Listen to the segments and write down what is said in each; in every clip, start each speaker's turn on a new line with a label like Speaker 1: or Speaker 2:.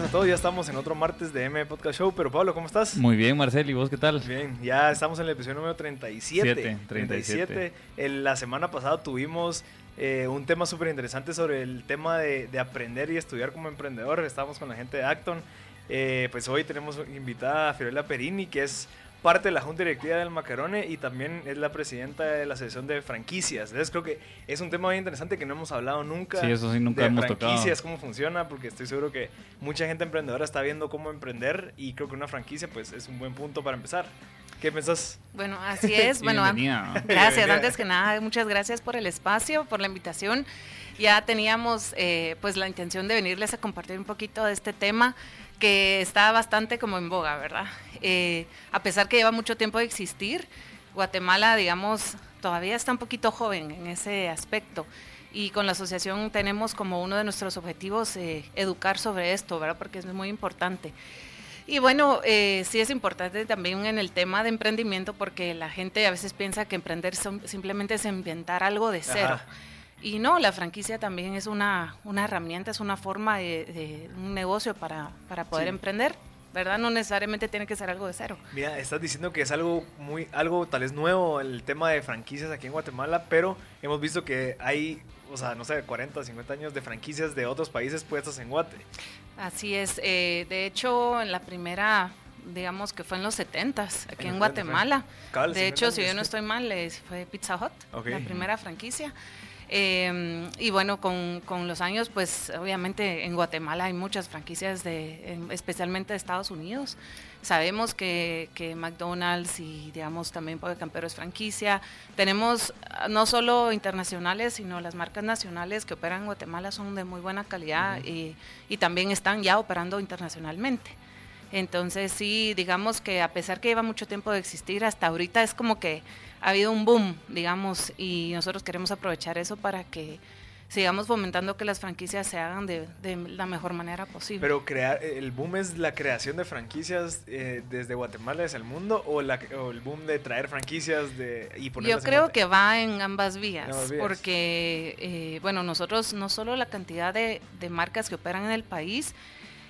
Speaker 1: Días a todos. Ya estamos en otro martes de M Podcast Show. Pero Pablo, ¿cómo estás?
Speaker 2: Muy bien, Marcel, ¿y vos qué tal?
Speaker 1: Bien, ya estamos en el episodio número 37.
Speaker 2: Siete, 37.
Speaker 1: El- la semana pasada tuvimos eh, un tema súper interesante sobre el tema de, de aprender y estudiar como emprendedor. Estábamos con la gente de Acton. Eh, pues hoy tenemos invitada a Fiorella Perini, que es parte de la junta directiva del Macarone y también es la presidenta de la asociación de franquicias. Entonces creo que es un tema muy interesante que no hemos hablado nunca.
Speaker 2: Sí, eso sí, nunca
Speaker 1: de
Speaker 2: hemos tocado.
Speaker 1: franquicias, cómo funciona, porque estoy seguro que mucha gente emprendedora está viendo cómo emprender y creo que una franquicia pues es un buen punto para empezar. ¿Qué pensás?
Speaker 3: Bueno, así es. bueno,
Speaker 2: Bienvenida.
Speaker 3: gracias.
Speaker 1: Bienvenida.
Speaker 3: Antes que nada, muchas gracias por el espacio, por la invitación. Ya teníamos eh, pues la intención de venirles a compartir un poquito de este tema que está bastante como en boga, ¿verdad? Eh, a pesar que lleva mucho tiempo de existir, Guatemala, digamos, todavía está un poquito joven en ese aspecto. Y con la asociación tenemos como uno de nuestros objetivos eh, educar sobre esto, ¿verdad? Porque es muy importante. Y bueno, eh, sí es importante también en el tema de emprendimiento porque la gente a veces piensa que emprender son- simplemente es inventar algo de cero.
Speaker 1: Ajá.
Speaker 3: Y no, la franquicia también es una, una herramienta, es una forma de, de un negocio para, para poder
Speaker 1: Sí.
Speaker 3: emprender, ¿verdad? No necesariamente tiene que ser algo de cero.
Speaker 1: Mira, estás diciendo que es algo muy, algo tal vez nuevo el tema de franquicias aquí en Guatemala, pero hemos visto que hay, o sea, no sé, 40, 50 años de franquicias de otros países puestas en Guate.
Speaker 3: Así es. eh, de hecho, en la primera, digamos que fue en los 70s, aquí
Speaker 1: En
Speaker 3: en,
Speaker 1: los 70 fue.
Speaker 3: Guatemala. De
Speaker 1: 50
Speaker 3: hecho, si yo no estoy mal, fue Pizza Hut,
Speaker 1: Ok.
Speaker 3: la primera franquicia. Eh, y bueno, con, con los años, pues obviamente en Guatemala hay muchas franquicias, de, en- especialmente de Estados Unidos. Sabemos que, que McDonald's y digamos también Pollo Campero es franquicia. Tenemos ah, no solo internacionales, sino las marcas nacionales que operan en Guatemala son de muy buena calidad y, y también están ya operando internacionalmente. Entonces sí, digamos que a pesar que lleva mucho tiempo de existir, hasta ahorita es como que ha habido un boom, digamos, y nosotros queremos aprovechar eso para que sigamos fomentando que las franquicias se hagan de, de la mejor manera posible.
Speaker 1: Pero crear, el boom es la creación de franquicias eh, desde Guatemala hacia el mundo o, la, o el boom de traer franquicias de, y
Speaker 3: Yo creo que va en ambas vías,
Speaker 1: En ambas vías.
Speaker 3: porque, eh, bueno, nosotros no solo la cantidad de, de marcas que operan en el país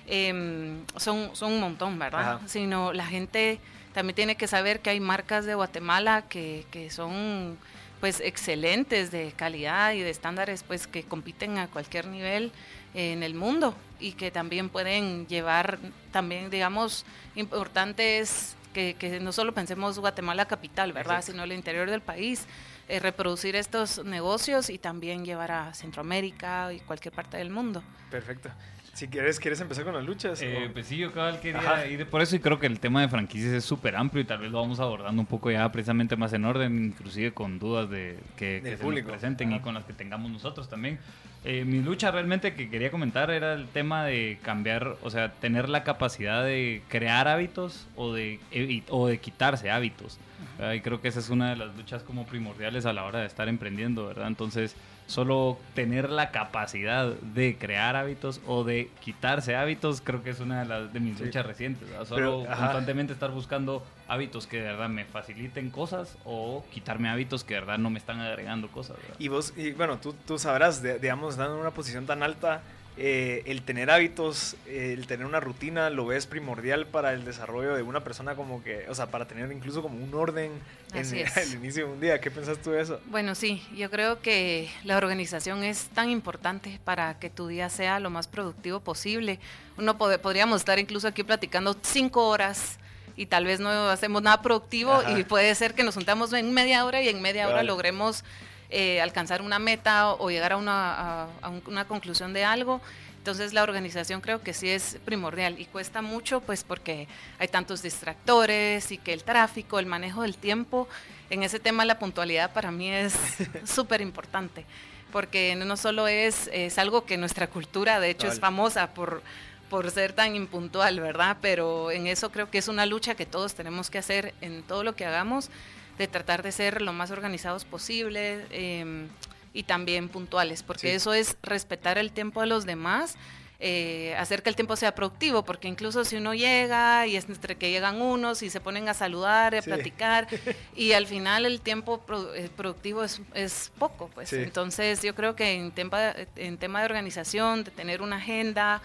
Speaker 3: em, son, son un montón, ¿verdad?
Speaker 1: Ajá.
Speaker 3: Sino la gente también tiene que saber que hay marcas de Guatemala que, que son pues excelentes de calidad y de estándares pues que compiten a cualquier nivel eh, en el mundo y que también pueden llevar también digamos importantes que, que no solo pensemos Guatemala capital, ¿verdad? Sino el interior del país, eh, reproducir estos negocios y también llevar a Centroamérica y cualquier parte del mundo.
Speaker 1: Perfecto. Si quieres, ¿quieres empezar con las luchas?
Speaker 2: Eh, pues sí, yo cabal quería
Speaker 1: Ajá.
Speaker 2: ir por eso y creo que el tema de franquicias es súper amplio y tal vez lo vamos abordando un poco ya precisamente más en orden, inclusive con dudas de que, que se nos presenten y
Speaker 1: Ajá.
Speaker 2: con las que tengamos nosotros también. Eh, mi lucha realmente que quería comentar era el tema de cambiar, o sea, tener la capacidad de crear hábitos o de, evi- o de quitarse hábitos. ¿verdad? Y creo que esa es una de las luchas como primordiales a la hora de estar emprendiendo, ¿verdad? Entonces, solo tener la capacidad de crear hábitos o de quitarse hábitos, creo que es una de, las, de mis
Speaker 1: Sí.
Speaker 2: luchas recientes. Solo constantemente estar buscando hábitos que de verdad me faciliten cosas o quitarme hábitos que de verdad no me están agregando cosas. ¿verdad?
Speaker 1: Y vos, y bueno, tú, tú sabrás, de- digamos, estando en una posición tan alta, eh, el tener hábitos, el tener una rutina, lo ves primordial para el desarrollo de una persona como que, o sea, para tener incluso como un orden en el inicio de un día. ¿Qué pensás tú de eso?
Speaker 3: Bueno, sí, yo creo que la organización es tan importante para que tu día sea lo más productivo posible. Uno podríamos estar incluso aquí platicando cinco horas y tal vez no hacemos nada productivo y puede ser que nos juntamos en media hora y en media hora logremos eh, alcanzar una meta o, llegar a una, a una conclusión de algo. Entonces la organización creo que sí es primordial y cuesta mucho pues porque hay tantos distractores y que el tráfico, el manejo del tiempo, en ese tema la puntualidad para mí es súper importante porque no solo es, es algo que nuestra cultura de hecho es famosa por, por ser tan impuntual, ¿verdad? Pero en eso creo que es una lucha que todos tenemos que hacer en todo lo que hagamos de tratar de ser lo más organizados posible em, y también puntuales, porque eso es respetar el tiempo de los demás. Eh, hacer que el tiempo sea productivo, porque incluso si uno llega y es entre que llegan unos y se ponen a saludar, a platicar, y al final el tiempo eh, productivo es, es, poco, pues. Entonces yo creo que en tema, en tema de organización, de tener una agenda,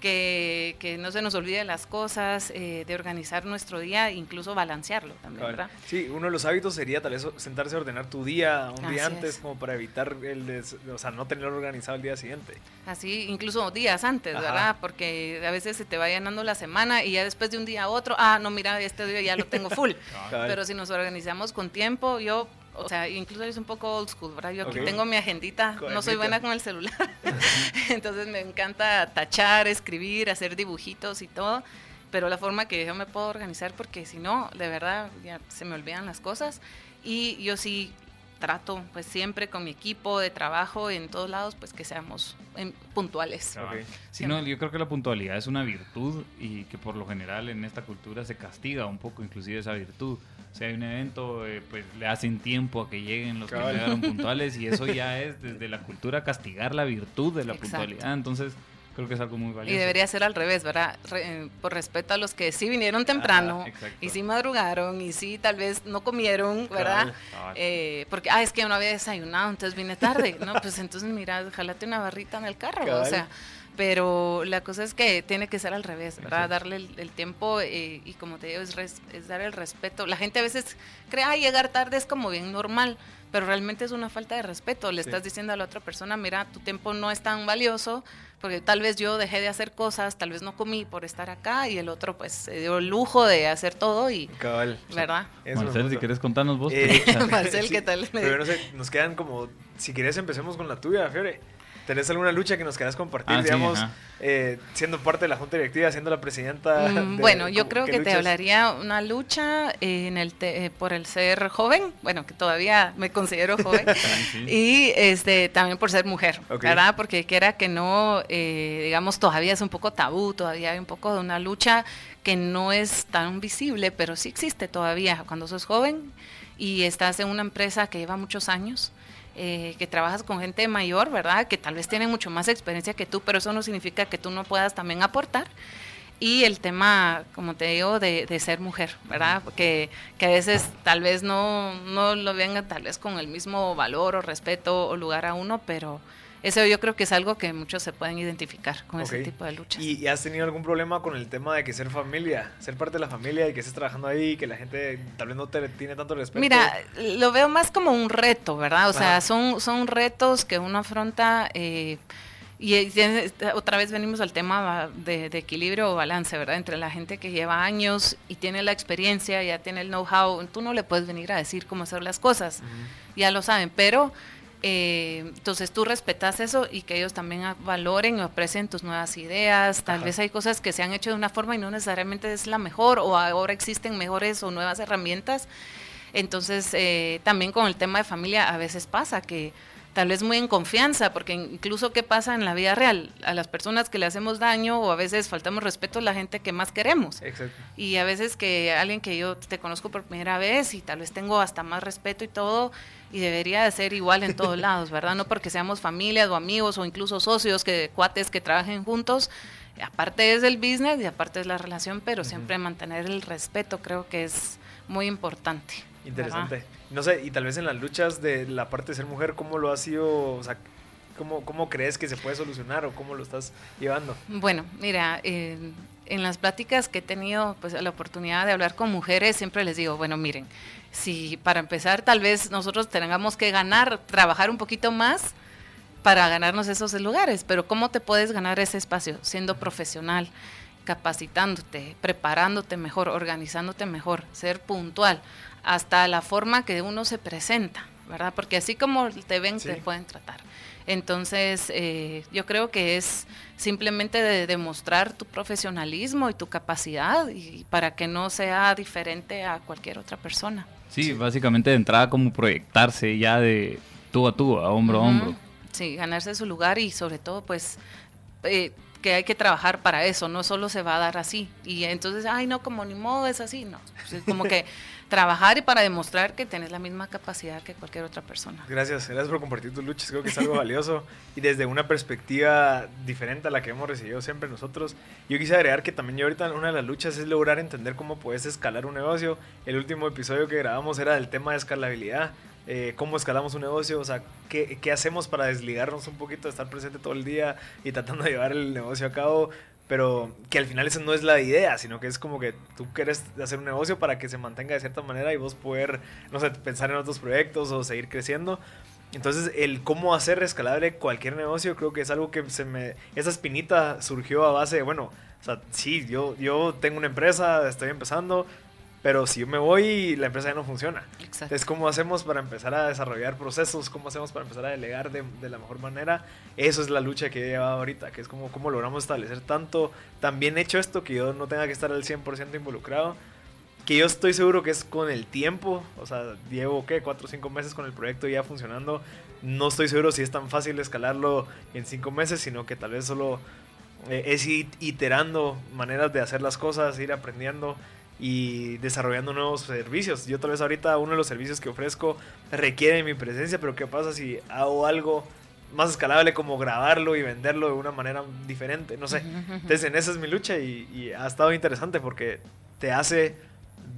Speaker 3: que, que, no se nos olvide las cosas, eh, de organizar nuestro día, incluso balancearlo también, ¿verdad?
Speaker 1: Sí, uno de los hábitos sería tal vez sentarse a ordenar tu día un día antes, como para evitar el, o sea, no tenerlo organizado el día siguiente.
Speaker 3: Así, incluso días antes, ¿verdad? Porque a veces se te va llenando la semana y ya después de un día a otro, ah, no, mira, este día ya lo tengo full. Pero si nos organizamos con tiempo, yo o sea, incluso es un poco old school, ¿verdad? Yo aquí tengo mi agendita, no soy buena con el celular, entonces me encanta tachar, escribir, hacer dibujitos y todo, pero la forma que yo me puedo organizar, porque si no, de verdad, ya se me olvidan las cosas, y yo sí trato, pues siempre con mi equipo de trabajo en todos lados, pues que seamos em, puntuales.
Speaker 2: Sí, no, yo creo que la puntualidad es una virtud y que por lo general en esta cultura se castiga un poco inclusive esa virtud si hay un evento, eh, pues le hacen tiempo a que lleguen los que llegaron puntuales y eso ya es desde la cultura castigar la virtud de la puntualidad. Entonces, creo que es algo muy valioso.
Speaker 3: Y debería ser al revés, ¿verdad? Eh, por respeto a los que sí vinieron temprano y sí madrugaron y sí tal vez no comieron, ¿verdad? Eh, porque, ah, es que yo no había desayunado, entonces vine tarde. no, pues entonces mira, jalate una barrita en el carro, o sea pero la cosa es que tiene que ser al revés, ¿verdad? Darle el, tiempo eh, y como te digo, es, es, dar el respeto. La gente a veces cree, ah, llegar tarde es como bien normal, pero realmente es una falta de respeto. Le estás diciendo a la otra persona, mira, tu tiempo no es tan valioso, porque tal vez yo dejé de hacer cosas, tal vez no comí por estar acá y el otro pues se dio el lujo de hacer todo y...
Speaker 1: Cabal.
Speaker 3: ¿Verdad?
Speaker 2: Marcel, si quieres contarnos vos.
Speaker 3: Eh, Marcel, ¿qué tal?
Speaker 1: Pero no sé, nos quedan como, si quieres empecemos con la tuya, Fiore. ¿Tenés alguna lucha que nos quieras compartir, ah, digamos, eh, siendo parte de la junta directiva, siendo la presidenta?
Speaker 3: Mm, bueno, yo creo que te hablaría una lucha en el eh, por el ser joven, bueno, que todavía me considero joven, y este también por ser mujer, ¿verdad? Porque quiera que no, eh, digamos, todavía es un poco tabú, todavía hay un poco de una lucha que no es tan visible, pero sí existe todavía cuando sos joven y estás en una empresa que lleva muchos años eh, que trabajas con gente mayor, ¿verdad? Que tal vez tienen mucho más experiencia que tú, pero eso no significa que tú no puedas también aportar. Y el tema, como te digo, de, ser mujer, ¿verdad? Que, que, a veces tal vez no, no lo venga tal vez con el mismo valor o respeto o lugar a uno, pero eso yo creo que es algo que muchos se pueden identificar con ese tipo de luchas.
Speaker 1: ¿Y, has tenido algún problema con el tema de que ser familia, ser parte de la familia y que estés trabajando ahí y que la gente tal vez no te tiene tanto respeto?
Speaker 3: Mira, lo veo más como un reto, ¿verdad? O sea, son, son retos que uno afronta. Eh, y otra vez venimos al tema de, equilibrio o balance, ¿verdad? Entre la gente que lleva años y tiene la experiencia, ya tiene el know-how, tú no le puedes venir a decir cómo hacer las cosas, ya lo saben, pero eh, entonces tú respetas eso y que ellos también valoren o aprecien tus nuevas ideas. Tal vez hay cosas que se han hecho de una forma y no necesariamente es la mejor o ahora existen mejores o nuevas herramientas. Entonces eh, también con el tema de familia a veces pasa que tal vez muy en confianza, porque incluso qué pasa en la vida real, a las personas que le hacemos daño o a veces faltamos respeto a la gente que más queremos. Exacto. Y a veces que alguien que yo te conozco por primera vez y tal vez tengo hasta más respeto y todo, y debería de ser igual en todos lados, ¿verdad? No porque seamos familias o amigos o incluso socios, que cuates que trabajen juntos, aparte es el business y aparte es la relación, pero siempre mantener el respeto creo que es muy importante.
Speaker 1: Interesante. No sé, y tal vez en las luchas de la parte de ser mujer, ¿cómo lo ha sido? O sea, ¿Cómo, ¿Cómo crees que se puede solucionar o cómo lo estás llevando?
Speaker 3: Bueno, mira, en las pláticas que he tenido pues, la oportunidad de hablar con mujeres, siempre les digo, bueno, miren, si para empezar tal vez nosotros tengamos que ganar, trabajar un poquito más para ganarnos esos lugares, pero ¿cómo te puedes ganar ese espacio? Siendo profesional, capacitándote, preparándote mejor, organizándote mejor, ser puntual, hasta la forma que uno se presenta, ¿verdad? Porque así como te ven, te pueden tratar. Entonces, eh, yo creo que es simplemente de demostrar tu profesionalismo y tu capacidad y para que no sea diferente a cualquier otra persona.
Speaker 2: Sí, básicamente de entrada como proyectarse ya de tú a tú, a hombro a hombro.
Speaker 3: Sí, ganarse su lugar y sobre todo pues eh, que hay que trabajar para eso, no solo se va a dar así. Y entonces, ay no, como ni modo es así, no. Es como que trabajar y para demostrar que tienes la misma capacidad que cualquier otra persona.
Speaker 1: Gracias, gracias por compartir tus luchas, creo que es algo valioso y desde una perspectiva diferente a la que hemos recibido siempre nosotros. Yo quise agregar que también yo ahorita una de las luchas es lograr entender cómo puedes escalar un negocio. El último episodio que grabamos era del tema de escalabilidad. Eh, cómo escalamos un negocio, o sea, qué, qué, hacemos para desligarnos un poquito de estar presente todo el día y tratando de llevar el negocio a cabo, pero que al final esa no es la idea, sino que es como que tú quieres hacer un negocio para que se mantenga de cierta manera y vos poder, no sé, pensar en otros proyectos o seguir creciendo. Entonces, el cómo hacer escalable cualquier negocio, creo que es algo que se me... Esa espinita surgió a base de, bueno, o sea, sí, yo, yo tengo una empresa, estoy empezando, pero si yo me voy, la empresa ya no funciona. Exacto. Entonces, ¿cómo hacemos para empezar a desarrollar procesos? ¿Cómo hacemos para empezar a delegar de, de, la mejor manera? Eso es la lucha que he llevado ahorita, que es como cómo logramos establecer tanto, tan bien hecho esto, que yo no tenga que estar al 100% involucrado. Que yo estoy seguro que es con el tiempo, o sea, llevo, ¿qué? Cuatro o cinco meses con el proyecto ya funcionando. No estoy seguro si es tan fácil escalarlo en cinco meses, sino que tal vez solo eh, es ir iterando maneras de hacer las cosas, ir aprendiendo y desarrollando nuevos servicios. Yo tal vez ahorita uno de los servicios que ofrezco requiere mi presencia, pero ¿qué pasa si hago algo más escalable como grabarlo y venderlo de una manera diferente? No sé. Entonces en esa es mi lucha y, y ha estado interesante porque te hace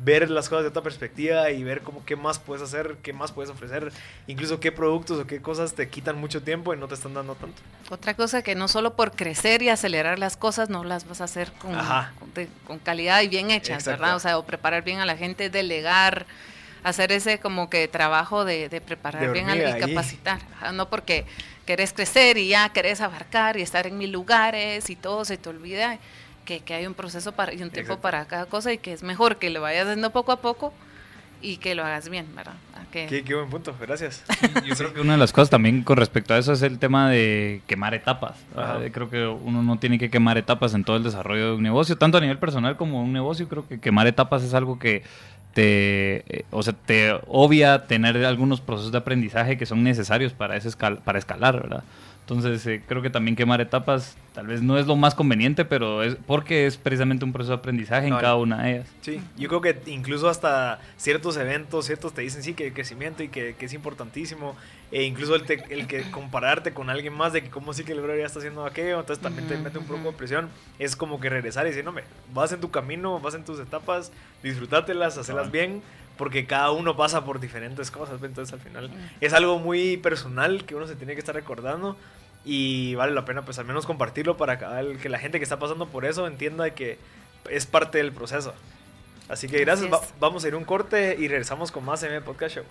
Speaker 1: ver las cosas de otra perspectiva y ver cómo qué más puedes hacer, qué más puedes ofrecer, incluso qué productos o qué cosas te quitan mucho tiempo y no te están dando tanto.
Speaker 3: Otra cosa que no solo por crecer y acelerar las cosas no las vas a hacer con, con, calidad y bien hechas, ¿verdad? O sea, o preparar bien a la gente, delegar, hacer ese como que trabajo de, preparar bien a y capacitar, no porque querés crecer y ya querés abarcar y estar en mil lugares y todo se te olvida que, que hay un proceso para, y un tiempo para cada cosa y que es mejor que lo vayas haciendo poco a poco y que lo hagas bien, ¿verdad?
Speaker 1: Qué, qué, buen punto, gracias.
Speaker 2: yo creo que una de las cosas también con respecto a eso es el tema de quemar etapas. Creo que uno no tiene que quemar etapas en todo el desarrollo de un negocio, tanto a nivel personal como un negocio. Creo que quemar etapas es algo que te, eh, o sea, te obvia tener algunos procesos de aprendizaje que son necesarios para, ese para escalar, ¿verdad? Entonces, eh, creo que también quemar etapas tal vez no es lo más conveniente, pero es porque es precisamente un proceso de aprendizaje en cada una de ellas.
Speaker 1: Sí, yo creo que incluso hasta ciertos eventos, ciertos te dicen sí que el crecimiento y que, que es importantísimo, e incluso el, el, que compararte con alguien más de que cómo sí que el bro ya está haciendo aquello, entonces también te mete un poco de presión, es como que regresar y decir, no, me, vas en tu camino, vas en tus etapas, disfrutátelas, hacerlas bien, porque cada uno pasa por diferentes cosas, entonces al final es algo muy personal que uno se tiene que estar recordando y vale la pena pues al menos compartirlo para que la gente que está pasando por eso entienda que es parte del proceso. Así que gracias, vamos a ir un corte y regresamos con más M Podcast Show.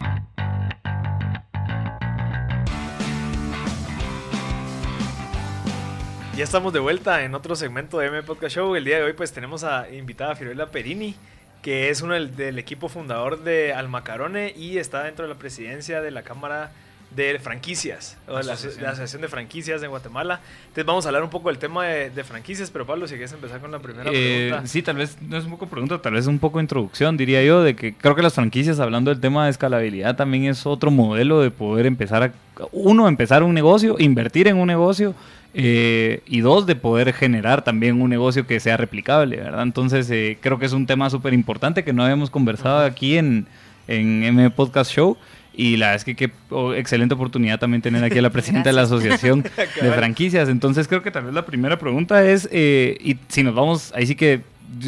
Speaker 1: Ya estamos de vuelta en otro segmento de M Podcast Show. El día de hoy pues tenemos a invitada a Fiorella Perini que es uno del, equipo fundador de Almacarone y está dentro de la presidencia de la Cámara de Franquicias, o de la, Asociación de Franquicias de Guatemala. Entonces vamos a hablar un poco del tema de, franquicias, pero Pablo, si quieres empezar con la primera eh, pregunta.
Speaker 2: Sí, tal vez no es un poco pregunta, tal vez un poco introducción, diría yo, de que creo que las franquicias, hablando del tema de escalabilidad, también es otro modelo de poder empezar a, uno, empezar un negocio, invertir en un negocio eh, y dos, de poder generar también un negocio que sea replicable, ¿verdad? Entonces, eh, creo que es un tema súper importante que no habíamos conversado aquí en, en M Podcast Show. Y la verdad es que qué excelente oportunidad también tener aquí a la presidenta de la Asociación de Franquicias. Entonces, creo que tal vez la primera pregunta es, eh, y si nos vamos, ahí sí que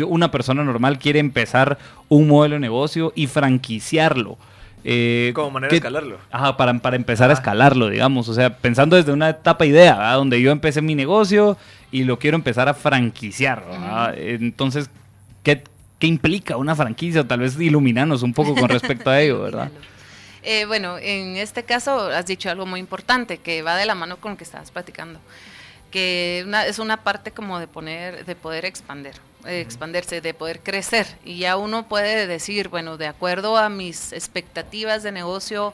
Speaker 2: una persona normal quiere empezar un modelo de negocio y franquiciarlo. Eh,
Speaker 1: Como manera
Speaker 2: que-
Speaker 1: de escalarlo.
Speaker 2: Ajá, para, para empezar a escalarlo, digamos. O sea, pensando desde una etapa idea, ¿verdad? donde yo empecé mi negocio y lo quiero empezar a franquiciar. ¿verdad? Entonces, ¿qué, ¿qué implica una franquicia? Tal vez iluminanos un poco con respecto a ello, ¿verdad?
Speaker 3: Eh, bueno, en este caso has dicho algo muy importante que va de la mano con lo que estabas platicando, que una- es una parte como de poner, de poder expander, eh, expandirse, de poder crecer. Y ya uno puede decir, bueno, de acuerdo a mis expectativas de negocio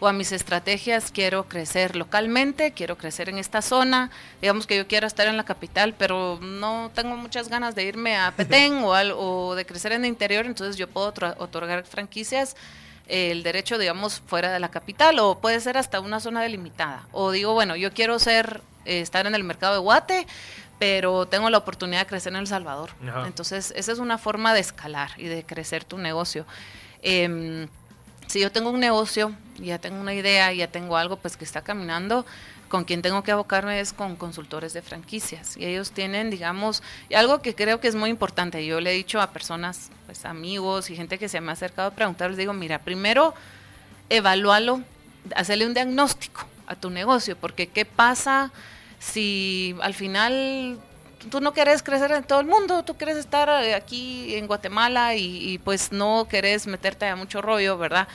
Speaker 3: o a mis estrategias, quiero crecer localmente, quiero crecer en esta zona, digamos que yo quiero estar en la capital, pero no tengo muchas ganas de irme a Petén o, al- o de crecer en el interior, entonces yo puedo otorgar franquicias el derecho, digamos, fuera de la capital o puede ser hasta una zona delimitada. O digo, bueno, yo quiero ser, eh, estar en el mercado de Guate, pero tengo la oportunidad de crecer en El Salvador.
Speaker 1: Ajá.
Speaker 3: Entonces, esa es una forma de escalar y de crecer tu negocio. Em, si yo tengo un negocio, ya tengo una idea, ya tengo algo pues que está caminando, con quien tengo que abocarme es con consultores de franquicias. Y ellos tienen, digamos, algo que creo que es muy importante. Yo le he dicho a personas, pues amigos y gente que se me ha acercado a preguntar, les digo, mira, primero evalúalo, hacerle un diagnóstico a tu negocio, porque ¿qué pasa si al final tú no quieres crecer en todo el mundo, tú quieres estar eh, aquí en Guatemala y, y, pues no quieres meterte a mucho rollo, ¿verdad?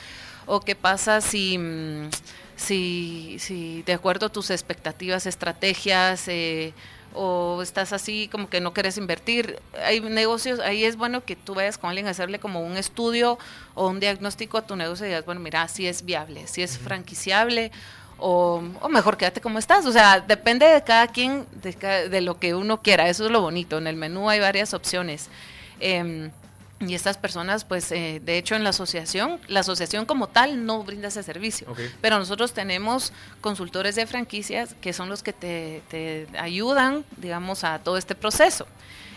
Speaker 3: O qué pasa si, mm, si, si de acuerdo a tus expectativas, estrategias, eh, o estás así como que no quieres invertir. Hay negocios, ahí es bueno que tú vayas con alguien a hacerle como un estudio o un diagnóstico a tu negocio y digas, bueno, mira, si es viable, si es franquiciable o, o mejor quédate como estás. O sea, depende de cada quien, de, de lo que uno quiera. Eso es lo bonito. En el menú hay varias opciones. Em, y estas personas, pues, eh, de hecho, en la asociación, la asociación como tal no brinda ese servicio. Pero nosotros tenemos consultores de franquicias que son los que te, te ayudan, digamos, a todo este proceso.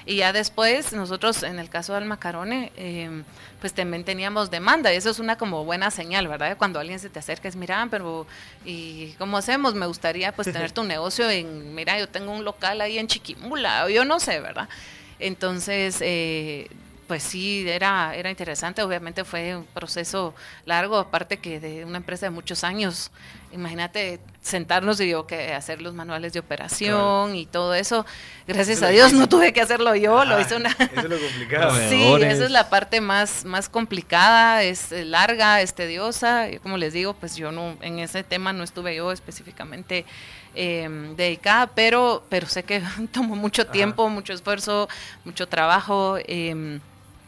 Speaker 3: Y ya después, nosotros, en el caso del macarone, eh, pues también teníamos demanda. Y eso es una como buena señal, ¿verdad? Cuando alguien se te acerca, es, mira, pero ¿y cómo hacemos? Me gustaría pues tener tu negocio en, mira, yo tengo un local ahí en Chiquimula, o yo no sé, ¿verdad? Entonces, eh, pues sí, era, era interesante. Obviamente fue un proceso largo, aparte que de una empresa de muchos años. Imagínate sentarnos y yo que hacer los manuales de operación y todo eso. Gracias
Speaker 1: Eso
Speaker 3: a Dios no tuve que hacerlo yo, lo
Speaker 1: Ajá,
Speaker 3: hizo una...
Speaker 1: Eso es lo complicado.
Speaker 3: Sí, esa es la parte más, más complicada, es eh, larga, es tediosa. Y como les digo, pues yo no, en ese tema no estuve yo específicamente eh, dedicada, pero, pero sé que tomó mucho
Speaker 1: Ajá.
Speaker 3: tiempo, mucho esfuerzo, mucho trabajo. eh,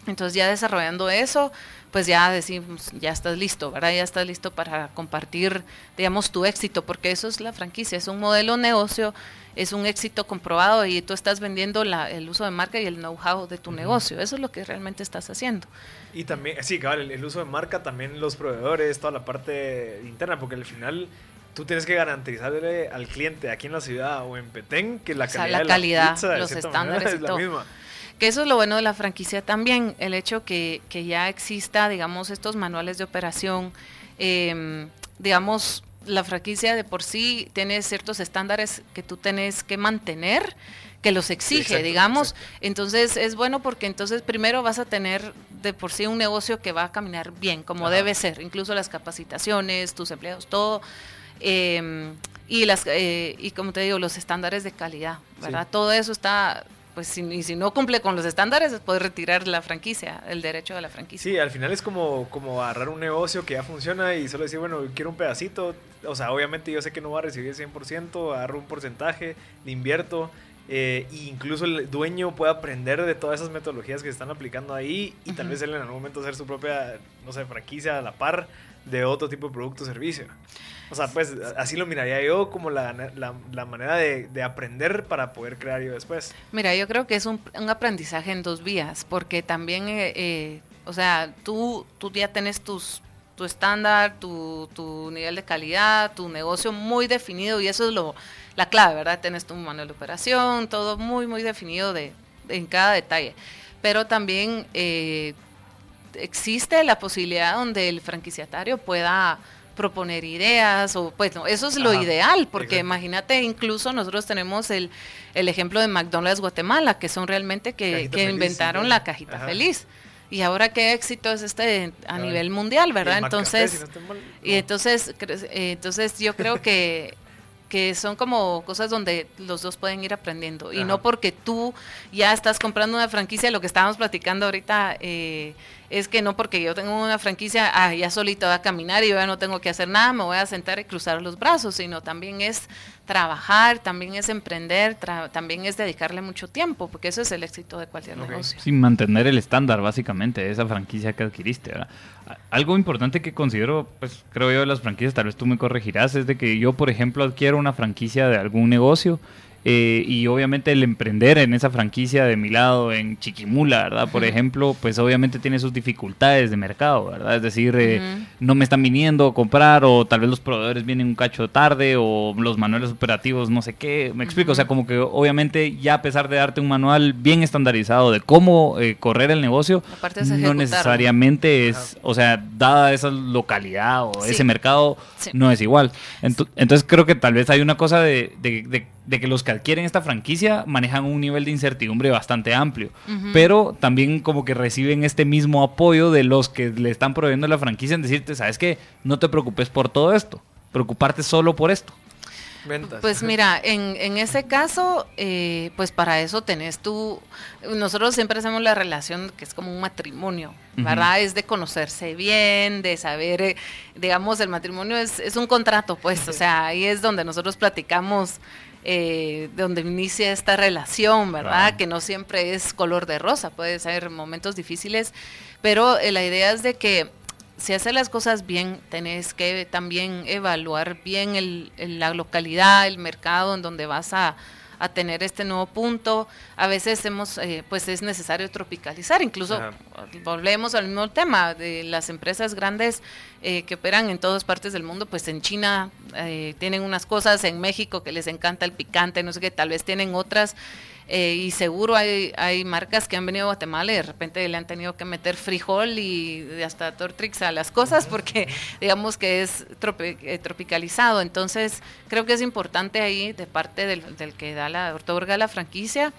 Speaker 3: entonces ya desarrollando eso, pues ya decimos, ya estás listo, ¿verdad? Ya estás listo para compartir, digamos, tu éxito, porque eso es la franquicia, es un modelo de negocio, es un éxito comprobado y tú estás vendiendo la- el uso de marca y el know-how de tu negocio. Eso es lo que realmente estás haciendo.
Speaker 1: Y también, sí, cabal, el, el uso de marca, también los proveedores, toda la parte interna, porque al final tú tienes que garantizarle al cliente aquí en la ciudad o en Petén que la
Speaker 3: O sea,
Speaker 1: calidad,
Speaker 3: la
Speaker 1: de
Speaker 3: calidad,
Speaker 1: pizza, de
Speaker 3: los
Speaker 1: cierta
Speaker 3: estándares
Speaker 1: manera, es la misma.
Speaker 3: Que eso es lo bueno de la franquicia también, el hecho que, que ya exista, digamos, estos manuales de operación, eh, digamos, la franquicia de por sí tiene ciertos estándares que tú tenés que mantener, que los exige,
Speaker 1: exacto,
Speaker 3: digamos.
Speaker 1: exacto.
Speaker 3: Entonces es bueno porque entonces primero vas a tener de por sí un negocio que va a caminar bien, como
Speaker 1: Ajá.
Speaker 3: debe ser, incluso las capacitaciones, tus empleados, todo. eh, y las eh, y como te digo los estándares de calidad verdad
Speaker 1: Sí.
Speaker 3: todo eso está pues si, y si no cumple con los estándares puedes retirar la franquicia el derecho de la franquicia
Speaker 1: Sí, al final es como, como agarrar un negocio que ya funciona y solo decir, bueno, quiero un pedacito. O sea, obviamente yo sé que no va a recibir el 100%, agarro un porcentaje, le invierto. eh, e incluso el dueño puede aprender de todas esas metodologías que se están aplicando ahí y tal vez él en algún momento hacer su propia, no sé, franquicia a la par de otro tipo de producto o servicio. O sea, pues así lo miraría yo como la, la, manera de, de aprender para poder crear yo después.
Speaker 3: Mira, yo creo que es un, un aprendizaje en dos vías, porque también, eh, eh, o sea, tú, tú ya tenés tus, tu estándar, tu, tu nivel de calidad, tu negocio muy definido y eso es lo, la clave, ¿verdad? Tenés tu manual de operación, todo muy, muy definido de, en cada detalle. Pero también eh, existe la posibilidad donde el franquiciatario pueda proponer ideas o pues no, eso es lo ideal porque
Speaker 1: exacto.
Speaker 3: imagínate incluso nosotros tenemos el, el ejemplo de McDonald's Guatemala que son realmente que, que
Speaker 1: feliz,
Speaker 3: inventaron
Speaker 1: sí,
Speaker 3: la cajita
Speaker 1: ajá.
Speaker 3: feliz y ahora qué éxito es este a nivel mundial, ¿verdad? Entonces, y entonces, eh, entonces yo creo que que son como cosas donde los dos pueden ir aprendiendo y no porque tú ya estás comprando una franquicia, lo que estábamos platicando ahorita eh, es que no porque yo tengo una franquicia, ah, ya solito va a caminar y yo ya no tengo que hacer nada, me voy a sentar y cruzar los brazos, sino también es trabajar, también es emprender, también es dedicarle mucho tiempo, porque eso es el éxito de cualquier negocio.
Speaker 2: Sin mantener el estándar, básicamente, de esa franquicia que adquiriste. Algo importante que considero, pues creo yo de las franquicias, tal vez tú me corregirás, es de que yo, por ejemplo, adquiero una franquicia de algún negocio eh, y obviamente el emprender en esa franquicia de mi lado, en Chiquimula, ¿verdad? Por ejemplo, pues obviamente tiene sus dificultades de mercado, ¿verdad? Es decir, eh, no me están viniendo a comprar o tal vez los proveedores vienen un cacho tarde o los manuales operativos no sé qué, me explico, o sea, como que obviamente ya a pesar de darte un manual bien estandarizado de cómo eh, correr el negocio, no necesariamente es, o sea, dada esa localidad o ese mercado, no es igual. Entonces creo que tal vez hay una cosa de, de de que los que adquieren esta franquicia manejan un nivel de incertidumbre bastante amplio, pero también como que reciben este mismo apoyo de los que le están proveyendo la franquicia en decirte, sabes que no te preocupes por todo esto, preocuparte solo por esto.
Speaker 3: Pues mira, en, en ese caso, eh, pues para eso tenés tú, nosotros siempre hacemos la relación que es como un matrimonio, ¿verdad? Es de conocerse bien, de saber, eh, digamos, el matrimonio es, es un contrato, pues, o sea, ahí es donde nosotros platicamos eh, donde inicia esta relación, ¿verdad? Que no siempre es color de rosa, puede ser momentos difíciles, pero eh, la idea es de que si haces las cosas bien, tenés que también evaluar bien la localidad, el mercado en donde vas a, a tener este nuevo punto. A veces hemos, eh, pues es necesario tropicalizar, incluso volvemos al mismo tema de las empresas grandes eh, que operan en todas partes del mundo, pues en China eh, tienen unas cosas, en México que les encanta el picante, no sé qué, tal vez tienen otras eh, y seguro hay, hay marcas que han venido a Guatemala y de repente le han tenido que meter frijol y hasta Tortrix a las cosas porque digamos que es eh, tropicalizado. Entonces creo que es importante ahí de parte del, del que da la, otorga la franquicia.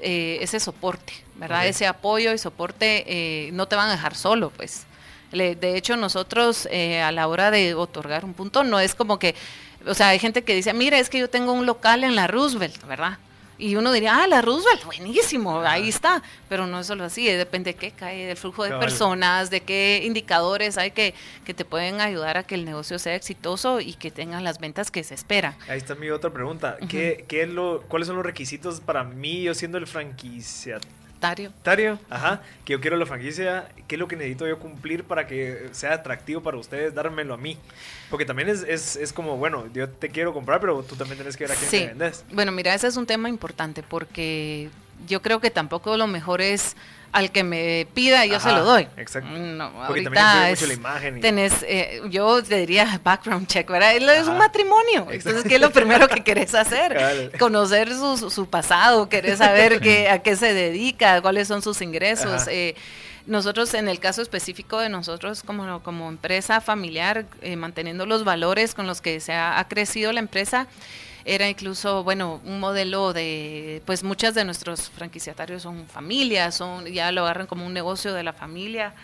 Speaker 3: Eh, ese soporte, ¿verdad? Ese apoyo y soporte no te van a dejar solo, pues. de hecho, nosotros a la hora de otorgar un punto, no es como que, o sea, hay gente que dice, mira, es que yo tengo un local en la Roosevelt, ¿verdad? Y uno diría, ah, la Roosevelt, buenísimo, ahí está. Pero no es solo así, depende de qué cae, del flujo de personas, de qué indicadores hay que, que te pueden ayudar a que el negocio sea exitoso y que tengan las ventas que se esperan.
Speaker 1: Ahí está mi otra pregunta. ¿Qué, qué es lo, ¿Cuáles son los requisitos para mí, yo siendo el franquiciatario? Tario. Ajá, que yo quiero la franquicia, ¿qué es lo que necesito yo cumplir para que sea atractivo para ustedes dármelo a mí? Porque también es, es, es como, bueno, yo te quiero comprar, pero tú también tienes que ver a quién te vendes.
Speaker 3: Bueno, mira, ese es un tema importante porque yo creo que tampoco lo mejor es al que me pida yo se lo doy.
Speaker 1: Exacto.
Speaker 3: No, Porque ahorita mucho la imagen. Tenés, eh, yo te diría background check, ¿verdad? Es un matrimonio. Entonces, ¿qué es lo primero que querés hacer? Conocer su, su, pasado, querés saber qué, a qué se dedica, cuáles son sus ingresos. Eh, nosotros, en el caso específico de nosotros como, como empresa familiar, eh, manteniendo los valores con los que se ha, ha crecido la empresa, era incluso, bueno, un modelo de, pues muchas de nuestros franquiciatarios son familias, son, ya lo agarran como un negocio de la familia.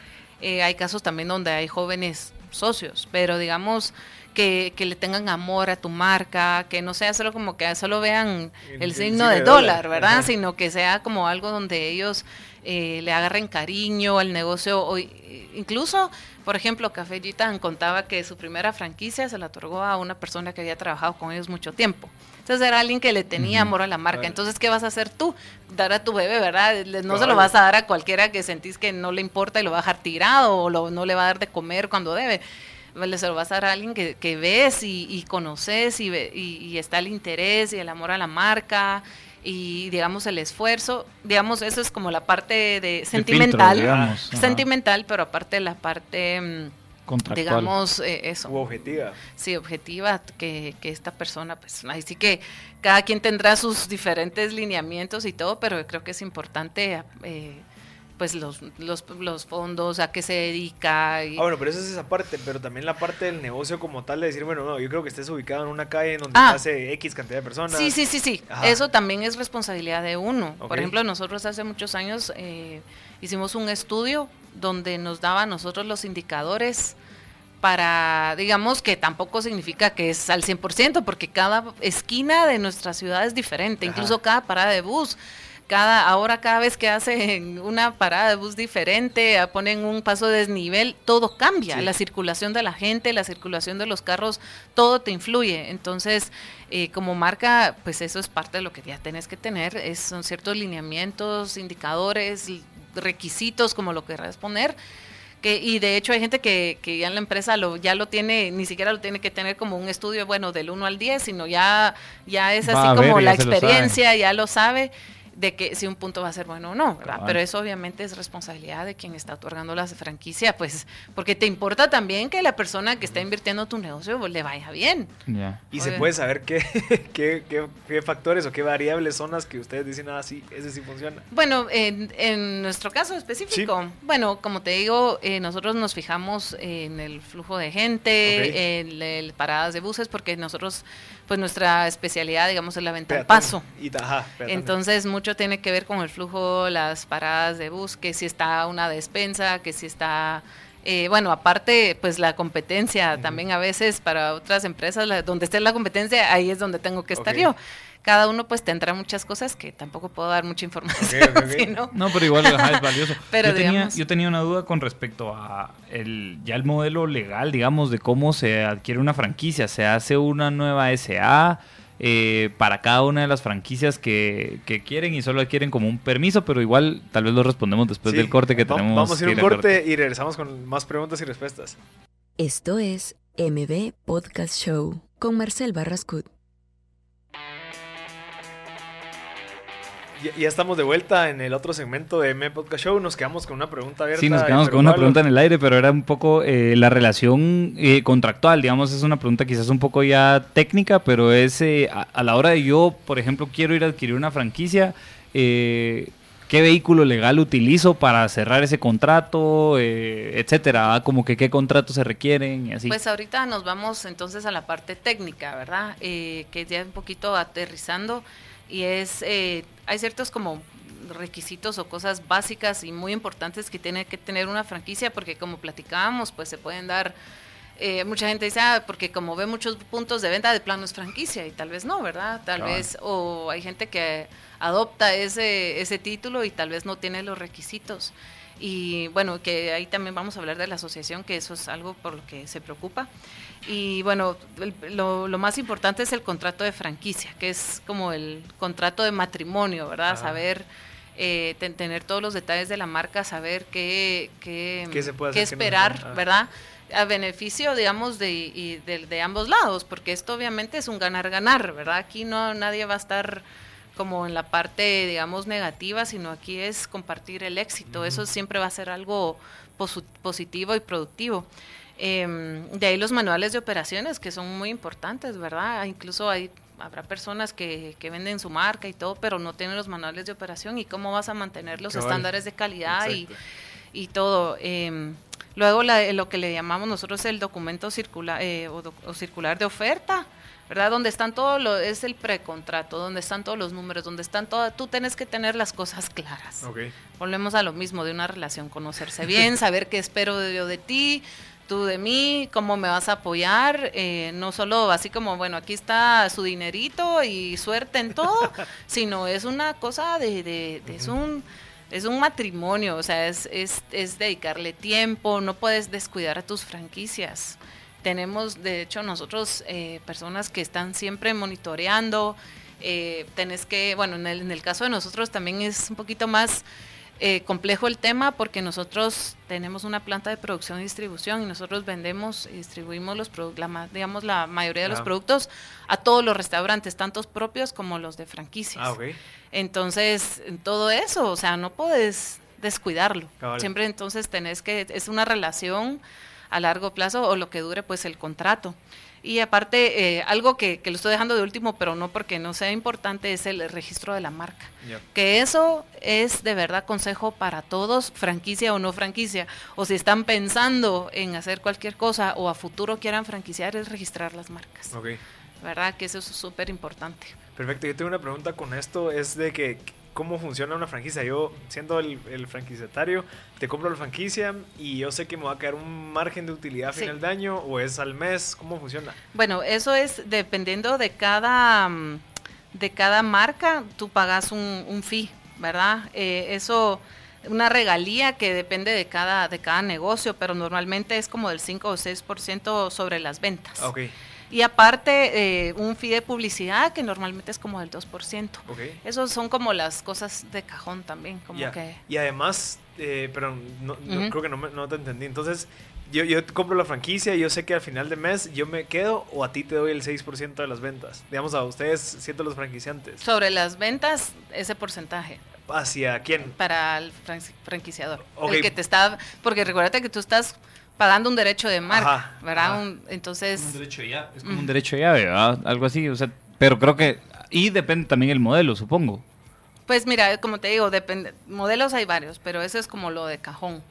Speaker 3: Eh, hay casos también donde hay jóvenes socios, pero digamos que, que, le tengan amor a tu marca, que no sea solo como que solo vean el, signo de, dólar, ¿verdad? Sino que sea como algo donde ellos eh, le agarren cariño al negocio. O, incluso, por ejemplo, Café Gitan contaba que su primera franquicia se la otorgó a una persona que había trabajado con ellos mucho tiempo. Entonces era alguien que le tenía amor a la marca. Entonces, ¿qué vas a hacer tú? Dar a tu bebé, ¿verdad? No se lo vas a dar a cualquiera que sentís que no le importa y lo va a dejar tirado o no le va a dar de comer cuando debe. Se lo vas a dar a alguien que, que ves y, conoces y, y, está el interés y el amor a la marca y digamos el esfuerzo, digamos eso es como la parte de sentimental, sentimental, pero aparte la parte mm, digamos eh, eso.
Speaker 1: objetiva.
Speaker 3: Sí, objetiva, que, que, esta persona, pues ahí sí que cada quien tendrá sus diferentes lineamientos y todo, pero creo que es importante eh, pues los, los, los, fondos, a qué se dedica.
Speaker 1: Y... Ah, bueno, pero esa es esa parte, pero también la parte del negocio como tal de decir, bueno, no, yo creo que estés ubicado en una calle en donde ah. X cantidad de personas.
Speaker 3: Sí, sí, sí, sí. Eso también es responsabilidad de uno. Por ejemplo, nosotros hace muchos años eh, hicimos un estudio donde nos daba a nosotros los indicadores para, digamos que tampoco significa que es al 100%, porque cada esquina de nuestra ciudad es diferente, incluso cada parada de bus. Cada, ahora cada vez que hacen una parada de bus diferente, ponen un paso de desnivel, todo cambia. La circulación de la gente, la circulación de los carros, todo te influye. Entonces, eh, como marca, pues eso es parte de lo que ya tenés que tener. Es, son ciertos lineamientos, indicadores, requisitos, como lo querrás poner y de hecho hay gente que, que, ya en la empresa lo, ya lo tiene, ni siquiera lo tiene que tener como un estudio, bueno, del 1 al 10, sino ya, ya es así como la experiencia, ya lo sabe de que si un punto va a ser bueno o no, ¿verdad? Pero eso obviamente es responsabilidad de quien está otorgando la franquicia, pues, porque te importa también que la persona que está invirtiendo tu negocio le vaya bien.
Speaker 1: Y se puede saber qué, qué, qué, factores o qué variables son las que ustedes dicen, ah, sí, ese sí funciona.
Speaker 3: Bueno, en, en nuestro caso específico, bueno, como te digo, eh, nosotros nos fijamos en el flujo de gente, en el paradas de buses, porque nosotros pues nuestra especialidad, digamos, es la venta al paso. Entonces, mucho tiene que ver con el flujo, las paradas de bus, que si está una despensa, que si está... Eh, bueno, aparte, pues la competencia también a veces para otras empresas, donde esté la competencia, ahí es donde tengo que estar yo cada uno pues tendrá muchas cosas que tampoco puedo dar mucha información.
Speaker 2: ¿no? pero igual es valioso. pero yo, tenía, yo tenía una duda con respecto a el, ya el modelo legal, digamos, de cómo se adquiere una franquicia. ¿Se hace una nueva SA? Eh, para cada una de las franquicias que, quieren y solo adquieren como un permiso, pero igual tal vez lo respondemos después del corte que tenemos.
Speaker 1: Vamos a ir un corte y regresamos con más preguntas y respuestas.
Speaker 4: Esto es MB Podcast Show con Marcel Barrascut.
Speaker 1: Ya, estamos de vuelta en el otro segmento de M Podcast Show. Nos quedamos con una pregunta abierta.
Speaker 2: Sí, nos quedamos con una pregunta en el aire, pero era un poco eh, la relación eh, contractual. Digamos, es una pregunta quizás un poco ya técnica, pero es eh, a, la hora de yo, por ejemplo, quiero ir a adquirir una franquicia. ¿Qué vehículo legal utilizo para cerrar ese contrato, etcétera? Ah, como que qué contratos se requieren y así.
Speaker 3: Pues ahorita nos vamos entonces a la parte técnica, ¿verdad? que ya un poquito aterrizando y es, eh, hay ciertos como requisitos o cosas básicas y muy importantes que tiene que tener una franquicia porque como platicábamos, pues se pueden dar... Eh, mucha gente dice, ah, porque como ve muchos puntos de venta de plano es franquicia y tal vez no, ¿verdad? Tal vez, o hay gente que adopta ese, ese título y tal vez no tiene los requisitos. Y bueno, que ahí también vamos a hablar de la asociación, que eso es algo por lo que se preocupa. Y bueno, lo, más importante es el contrato de franquicia, que es como el contrato de matrimonio, ¿verdad? Saber eh, tener todos los detalles de la marca, saber qué, qué, esperar, ¿verdad? A beneficio, digamos, de, de, ambos lados, porque esto obviamente es un ganar-ganar, ¿verdad? Aquí no nadie va a estar como en la parte, digamos, negativa, sino aquí es compartir el éxito. Eso siempre va a ser algo positivo y productivo. Em, de ahí los manuales de operaciones que son muy importantes, ¿verdad? Incluso hay habrá personas que, que, venden su marca y todo, pero no tienen los manuales de operación y cómo vas a mantener los estándares de calidad y, y, todo. Eh, luego lo que le llamamos nosotros el documento circular eh, o, circular de oferta. ¿Verdad? Donde están todos los, es el precontrato, donde están todos los números, donde están todas, tú tienes que tener las cosas claras. Volvemos a lo mismo de una relación, conocerse bien, saber qué espero de, de ti, tú de mí, cómo me vas a apoyar, eh, no solo así como, bueno, aquí está su dinerito y suerte en todo, sino es una cosa de, de, es un es un matrimonio, o sea, es, es, es, dedicarle tiempo, no puedes descuidar a tus franquicias. Tenemos, de hecho, nosotros eh, personas que están siempre monitoreando, eh, tenés que, bueno, en el, en el caso de nosotros también es un poquito más eh, complejo el tema porque nosotros tenemos una planta de producción y distribución y nosotros vendemos y distribuimos los productos, digamos la mayoría de los productos a todos los restaurantes, tantos propios como los de franquicias. Ah, entonces, todo eso, o sea, no puedes descuidarlo. Siempre entonces tenés que, es una relación a largo plazo o lo que dure pues el contrato. Y aparte, eh, algo que, que, lo estoy dejando de último, pero no porque no sea importante, es el registro de la marca. Que eso es de verdad consejo para todos, franquicia o no franquicia. O si están pensando en hacer cualquier cosa o a futuro quieran franquiciar, es registrar las marcas. ¿Verdad? Que eso es súper importante.
Speaker 1: Perfecto. Yo tengo una pregunta con esto, es de que cómo funciona una franquicia. Yo, siendo el, el franquiciatario, te compro la franquicia y yo sé que me va a quedar un margen de utilidad a
Speaker 3: Sí.
Speaker 1: final de año o es al mes. ¿Cómo funciona?
Speaker 3: Bueno, eso es dependiendo de cada, mm, de cada marca, tú pagas un, un fee, ¿verdad? Eh, eso, una regalía que depende de cada, de cada negocio, pero normalmente es como del 5 o 6% sobre las ventas.
Speaker 1: Ah, Ok,
Speaker 3: Y aparte, eh, un fee de publicidad que normalmente es como del 2%.
Speaker 1: ok.
Speaker 3: Esos son como las cosas de cajón también, como que...
Speaker 1: Y además, eh, pero no, creo que no, me- no te entendí. Entonces, yo, yo compro la franquicia y yo sé que al final de mes yo me quedo o a ti te doy el 6% de las ventas. Digamos, a ustedes, siendo los franquiciantes.
Speaker 3: Sobre las ventas, ese porcentaje.
Speaker 1: ¿Hacia quién?
Speaker 3: para el fran- franquiciador.
Speaker 1: Ok.
Speaker 3: El que te está, porque recuérdate que tú estás pagando un derecho de marca,
Speaker 1: Ajá,
Speaker 3: ¿verdad?
Speaker 1: ajá.
Speaker 3: Un- entonces,
Speaker 2: un derecho de llave. Es como un derecho de llave, ¿verdad? Algo así, o sea, pero creo que... Y depende también el modelo, supongo.
Speaker 3: pues mira, como te digo, depende, modelos hay varios, pero eso es como lo de cajón.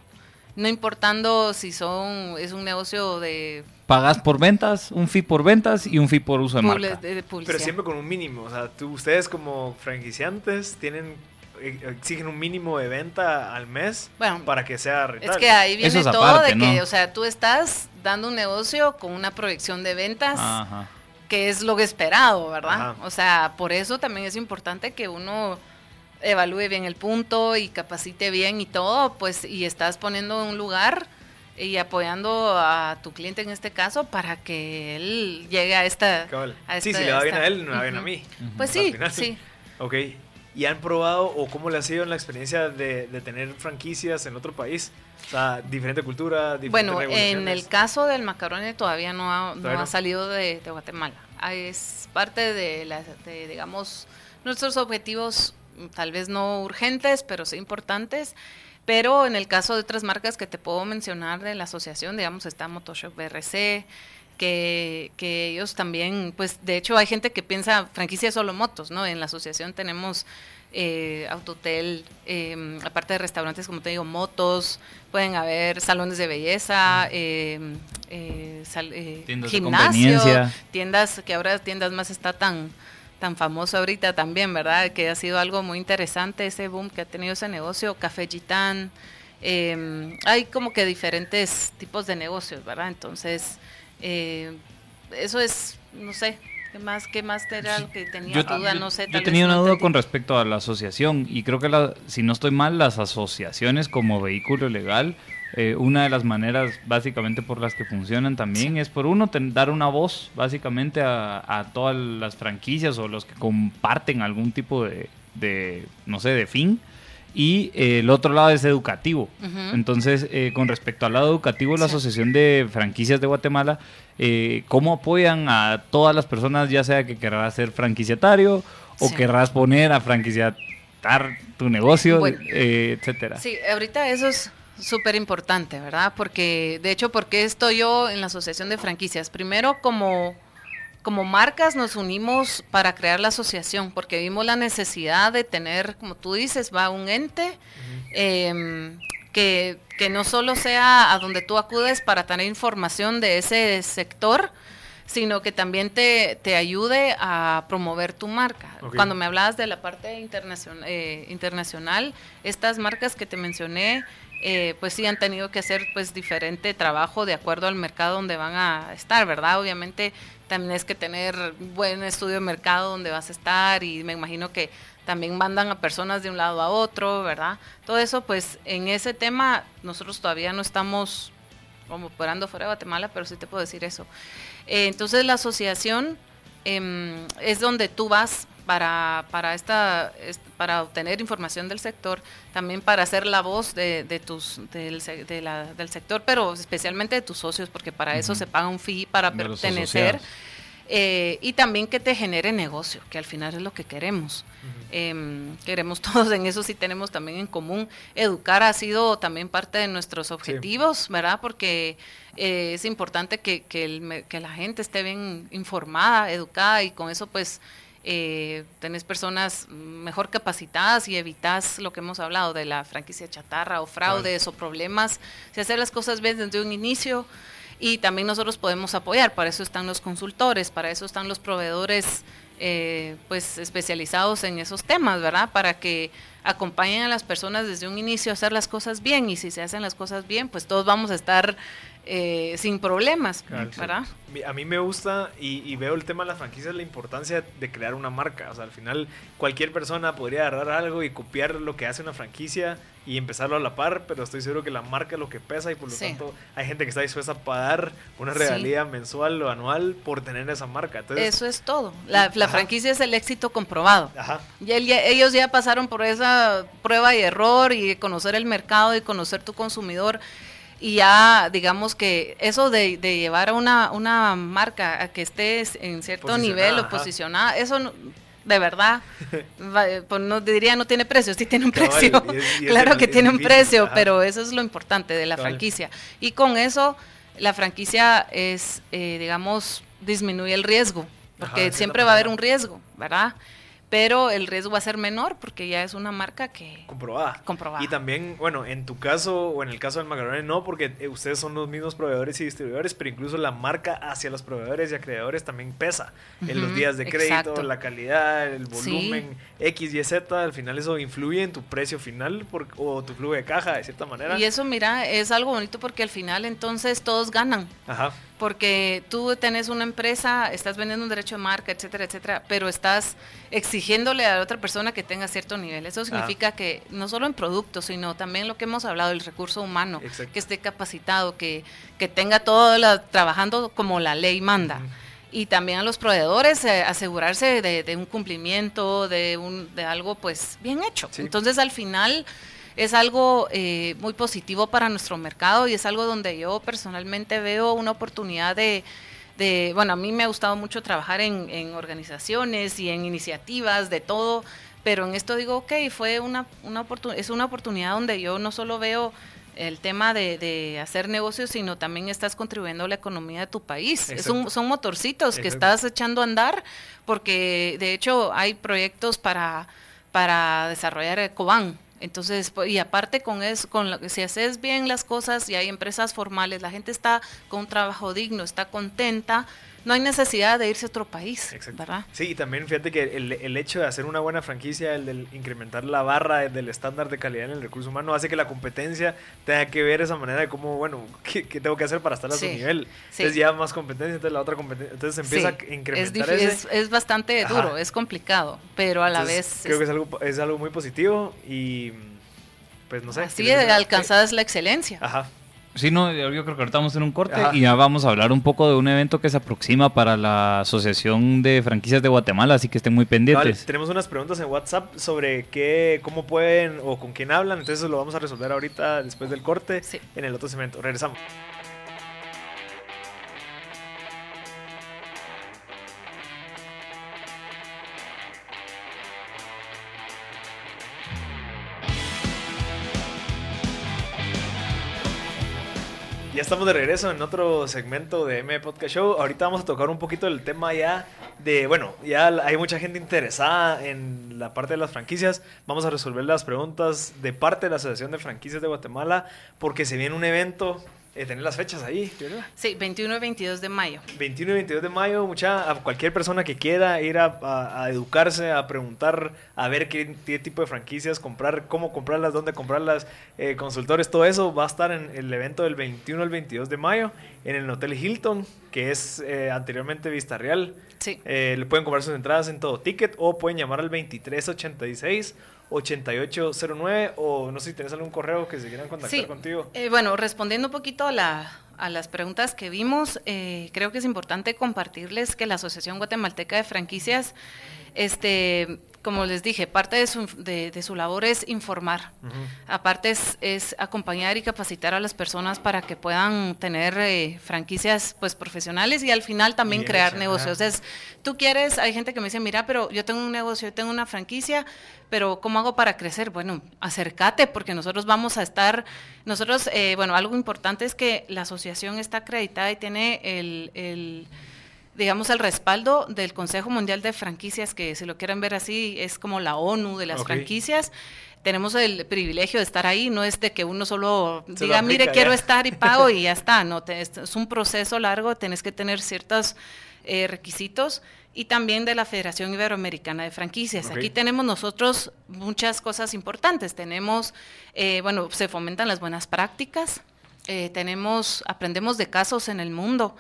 Speaker 3: No importando si son, es un negocio de,
Speaker 2: Pagas por ventas, un fee por ventas y un fee por uso de marca.
Speaker 3: de- de publicidad.
Speaker 1: Pero siempre con un mínimo. O sea, tú, ustedes como franquiciantes tienen exigen un mínimo de venta al mes
Speaker 3: Bueno,
Speaker 1: para que sea rentable.
Speaker 3: Es que ahí viene
Speaker 2: es
Speaker 3: todo
Speaker 2: aparte,
Speaker 3: de que,
Speaker 2: ¿no?
Speaker 3: o sea, tú estás dando un negocio con una proyección de ventas
Speaker 2: Ajá.
Speaker 3: que es lo esperado, ¿verdad?
Speaker 1: Ajá.
Speaker 3: O sea, por eso también es importante que uno evalúe bien el punto y capacite bien y todo, pues, y estás poniendo un lugar y apoyando a tu cliente en este caso para que él llegue a esta... A
Speaker 1: sí,
Speaker 3: esta-
Speaker 1: si le va bien
Speaker 3: esta-
Speaker 1: a él, no me va bien a mí.
Speaker 3: Pues sí, sí.
Speaker 1: Ok. ¿Y han probado o cómo le ha sido en la experiencia de, de tener franquicias en otro país? O sea, diferente cultura, diferentes
Speaker 3: Bueno, en el caso del macaroni todavía no ha, no salido de, de Guatemala. Ah, Es parte de, la, de, digamos, nuestros objetivos, tal vez no urgentes, pero sí importantes. Pero en el caso de otras marcas que te puedo mencionar de la asociación, digamos, está Motoshop BRC, que, que ellos también, pues de hecho hay gente que piensa franquicia solo motos, ¿no? En la asociación tenemos eh, autotel, eh, aparte de restaurantes, como te digo, motos, pueden haber salones de belleza, eh, eh, sal- eh,
Speaker 2: Tiendas
Speaker 3: gimnasio, que ahora tiendas más está tan tan famoso ahorita también, ¿verdad? Que ha sido algo muy interesante ese boom que ha tenido ese negocio, Café Gitán. eh, hay como que diferentes tipos de negocios, ¿verdad? Entonces, eh, eso es, no sé, ¿qué más, qué más era lo que tenía
Speaker 2: Yo,
Speaker 3: duda? no sé.
Speaker 2: yo
Speaker 3: tal
Speaker 2: tenía una duda con respecto a la asociación y creo que la- si no estoy mal, las asociaciones como vehículo legal, eh, una de las maneras básicamente por las que funcionan también es por uno ten- dar una voz básicamente a, a todas las franquicias o los que comparten algún tipo de, de, no sé, de fin. Y eh, el otro lado es educativo. Entonces, eh, con respecto al lado educativo, la. Asociación de Franquicias de Guatemala, eh, ¿cómo apoyan a todas las personas, ya sea que querrás ser franquiciatario o
Speaker 3: Sí.
Speaker 2: querrás poner a franquiciatar tu negocio,
Speaker 3: Bueno.
Speaker 2: eh, etcétera?
Speaker 3: Sí, ahorita eso es súper importante, ¿verdad? Porque, de hecho, ¿por qué estoy yo en la Asociación de Franquicias? Primero, como, como marcas nos unimos para crear la asociación, porque vimos la necesidad de tener, como tú dices, va un ente em, que, que no solo sea a donde tú acudes para tener información de ese sector, sino que también te, te ayude a promover tu marca. Cuando me hablabas de la parte internacional, internacional estas marcas que te mencioné, eh, pues sí han tenido que hacer pues diferente trabajo de acuerdo al mercado donde van a estar, ¿verdad? Obviamente también es que tener buen estudio de mercado donde vas a estar y me imagino que también mandan a personas de un lado a otro, ¿verdad? Todo eso pues en ese tema nosotros todavía no estamos como operando fuera de Guatemala, pero sí te puedo decir eso. Eh, entonces la asociación em, es donde tú vas para, para, esta, est- para obtener información del sector, también para ser la voz de, de tus, del, de la- del sector, pero especialmente de tus socios, porque para eso se paga un fee para
Speaker 2: De
Speaker 3: pertenecer. Eh, y también que te genere negocio, que al final es lo que queremos. Em, queremos todos en eso, sí tenemos también en común. Educar ha sido también parte de nuestros objetivos, ¿verdad? Porque eh, es importante que, que, el que la gente esté bien informada, educada y con eso pues eh, tenés personas mejor capacitadas y evitas lo que hemos hablado de la franquicia chatarra o fraudes o problemas. Si hacer las cosas bien desde un inicio y también nosotros podemos apoyar, para eso están los consultores, para eso están los proveedores eh, pues especializados en esos temas, ¿verdad? Para que acompañen a las personas desde un inicio a hacer las cosas bien y si se hacen las cosas bien, pues todos vamos a estar eh, sin problemas, ¿verdad?
Speaker 1: A mí me gusta y, veo el tema de las franquicias, la importancia de crear una marca. O sea, al final cualquier persona podría agarrar algo y copiar lo que hace una franquicia y empezarlo a la par, pero estoy seguro que la marca es lo que pesa y por lo tanto hay gente que está dispuesta a pagar una regalía mensual o anual por tener esa marca.
Speaker 3: Eso es todo. La, franquicia es el éxito comprobado. Ajá. Y ellos ya pasaron por esa prueba y error y conocer el mercado y conocer tu consumidor y ya digamos que eso de, llevar a una, una, marca a que estés en cierto nivel o posicionada, eso de verdad, pues no diría no tiene precio, sí tiene un precio, claro que tiene un precio, pero eso es lo importante de la franquicia. Y con eso la franquicia es, eh, digamos, disminuye el riesgo, porque siempre va a haber un riesgo, ¿verdad? Pero el riesgo va a ser menor porque ya es una marca que...
Speaker 1: Comprobada.
Speaker 3: Comprobada.
Speaker 1: Y también, bueno, en tu caso o en el caso del Macaroni no, porque eh, ustedes son los mismos proveedores y distribuidores, pero incluso la marca hacia los proveedores y acreedores también pesa en los días de crédito, la calidad, el volumen, X, Y, Z, al final eso influye en tu precio final o tu flujo de caja de cierta manera.
Speaker 3: Y eso, mira, es algo bonito porque al final entonces todos ganan. Ajá porque tú tenés una empresa, estás vendiendo un derecho de marca, etcétera, etcétera, pero estás exigiéndole a la otra persona que tenga cierto nivel. Eso significa que no solo en productos, sino también lo que hemos hablado, el recurso humano, que esté capacitado, que, que tenga todo trabajando como la ley manda. Y también a los proveedores eh, asegurarse de, un cumplimiento, de, un, de algo pues bien hecho. Entonces al final es algo eh, muy positivo para nuestro mercado y es algo donde yo personalmente veo una oportunidad de, bueno, a mí me ha gustado mucho trabajar en, organizaciones y en iniciativas de todo, pero en esto digo, ok, fue una, una es una oportunidad donde yo no solo veo el tema de, hacer negocios, sino también estás contribuyendo a la economía de tu país. Es son motorcitos que estás echando a andar, porque de hecho hay proyectos para, para desarrollar Cobán. Entonces, pues, y aparte con eso, con lo, si haces bien las cosas y hay empresas formales, la gente está con un trabajo digno, está contenta, no hay necesidad de irse a otro país, ¿verdad?
Speaker 1: Sí, y también fíjate que el, el, hecho de hacer una buena franquicia, el de incrementar la barra del estándar de calidad en el recurso humano, hace que la competencia tenga que ver esa manera de cómo, bueno, ¿qué, tengo que hacer para estar a su nivel? Entonces ya más competencia, entonces la otra competencia, entonces empieza a incrementar
Speaker 3: es, es, bastante duro, es complicado, pero a la vez...
Speaker 1: Creo que es algo, es algo muy positivo y pues no sé.
Speaker 3: Así alcanzadas la excelencia.
Speaker 2: Ajá. Sí, no, yo creo que ahorita vamos a hacer un corte y ya vamos a hablar un poco de un evento que se aproxima para la Asociación de Franquicias de Guatemala, así que estén muy pendientes.
Speaker 1: tenemos unas preguntas en WhatsApp sobre qué, cómo pueden o con quién hablan, entonces lo vamos a resolver ahorita después del corte en el otro segmento. Regresamos. Estamos de regreso en otro segmento de M Podcast Show. Ahorita vamos a tocar un poquito el tema ya de, bueno, ya hay mucha gente interesada en la parte de las franquicias. Vamos a resolver las preguntas de parte de la Asociación de Franquicias de Guatemala porque se viene un evento eh, tener las fechas ahí,
Speaker 3: ¿verdad? Sí, 21 y 22 de mayo.
Speaker 1: 21 y 22 de mayo, mucha, a cualquier persona que quiera ir a, educarse, a preguntar, a ver qué, tipo de franquicias comprar, cómo comprarlas, dónde comprarlas, eh, consultores, todo eso va a estar en el evento del 21 al 22 de mayo en el Hotel Hilton, que es eh, anteriormente Vista Real. Sí. le pueden comprar sus entradas en todo ticket o pueden llamar al 2386 8809 o no sé si tienes algún correo que se quieran contactar contigo.
Speaker 3: Eh, bueno, respondiendo un poquito a, la, a las preguntas que vimos, eh, creo que es importante compartirles que la Asociación Guatemalteca de Franquicias este, como les dije, parte de su, de, su labor es informar. Aparte es, acompañar y capacitar a las personas para que puedan tener eh, franquicias pues profesionales y al final también crear negocios. Es, tú quieres, hay gente que me dice, mira, pero yo tengo un negocio, yo tengo una franquicia, pero ¿cómo hago para crecer? Bueno, acércate porque nosotros vamos a estar, nosotros, eh, bueno, algo importante es que la asociación está acreditada y tiene el digamos, el respaldo del Consejo Mundial de Franquicias, que si lo quieren ver así, es como la ONU de las franquicias. Tenemos el privilegio de estar ahí, no es de que uno solo diga, mire, quiero estar y pago y ya está, no, es un proceso largo, tienes que tener ciertos eh, requisitos y también de la Federación Iberoamericana de Franquicias. Aquí tenemos nosotros muchas cosas importantes. Tenemos, eh, bueno, se fomentan las buenas prácticas, eh, tenemos, aprendemos de casos en el mundo.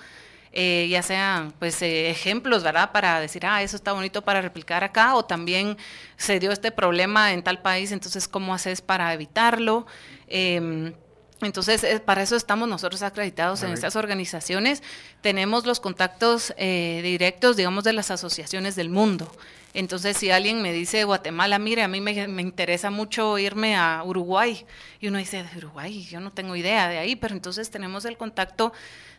Speaker 3: Eh, ya sean pues ejemplos, ¿verdad? Para decir, ah, eso está bonito para replicar acá, o también se dio este problema en tal país, entonces, ¿cómo haces para evitarlo? Em, entonces, eh, para eso estamos nosotros acreditados en estas organizaciones. Tenemos los contactos eh, directos, digamos, de las asociaciones del mundo. Entonces, si alguien me dice Guatemala, mire, a mí me, me, interesa mucho irme a Uruguay, y uno dice, Uruguay, yo no tengo idea de ahí, pero entonces tenemos el contacto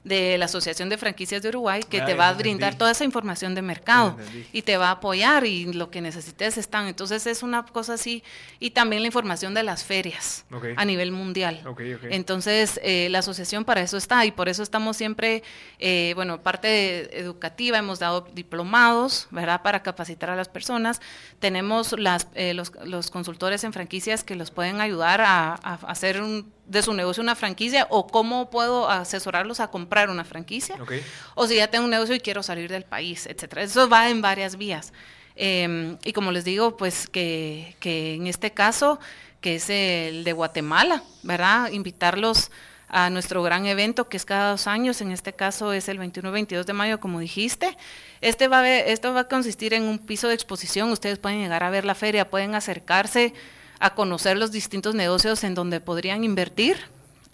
Speaker 3: de la Asociación de Franquicias de Uruguay que te va a brindar toda esa información de mercado y te va a apoyar y lo que necesites están. Entonces es una cosa así y también la información de las ferias a nivel mundial. Entonces eh, la asociación para eso está y por eso estamos siempre, eh, bueno, parte educativa, hemos dado diplomados, ¿verdad? Para capacitar a las personas. Tenemos las, eh, los, los, consultores en franquicias que los pueden ayudar a, a hacer un de su negocio una franquicia o cómo puedo asesorarlos a comprar una franquicia o si ya tengo un negocio y quiero salir del país, etcétera. Eso va en varias vías. Em, y como les digo, pues que, que en este caso, que es el de Guatemala, ¿verdad? Invitarlos a nuestro gran evento que es cada dos años, en este caso es el 21-22 de mayo, como dijiste. Este va, a esto va a consistir en un piso de exposición, ustedes pueden llegar a ver la feria, pueden acercarse a conocer los distintos negocios en donde podrían invertir.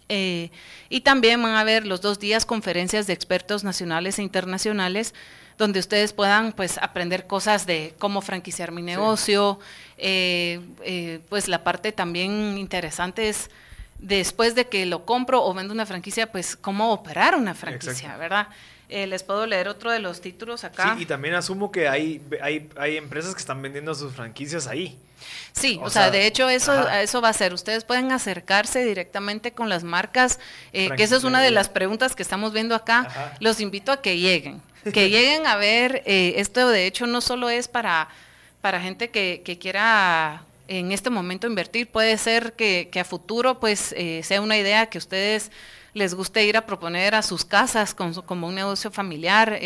Speaker 3: Eh, y también van a haber los dos días conferencias de expertos nacionales e internacionales donde ustedes puedan pues aprender cosas de cómo franquiciar mi negocio. Eh, eh, pues la parte también interesante es después de que lo compro o vendo una franquicia, pues cómo operar una franquicia, ¿verdad? les puedo leer otro de los títulos acá.
Speaker 1: Sí, y también asumo que hay, hay, hay empresas que están vendiendo sus franquicias ahí.
Speaker 3: Sí, o, sea, de hecho eso, eso va a ser. Ustedes pueden acercarse directamente con las marcas, eh, que esa es una de las preguntas que estamos viendo acá. Los invito a que lleguen, que lleguen a ver. Eh, esto de hecho no solo es para, para gente que, que quiera en este momento invertir, puede ser que, que a futuro pues eh, sea una idea que ustedes les guste ir a proponer a sus casas como un negocio familiar.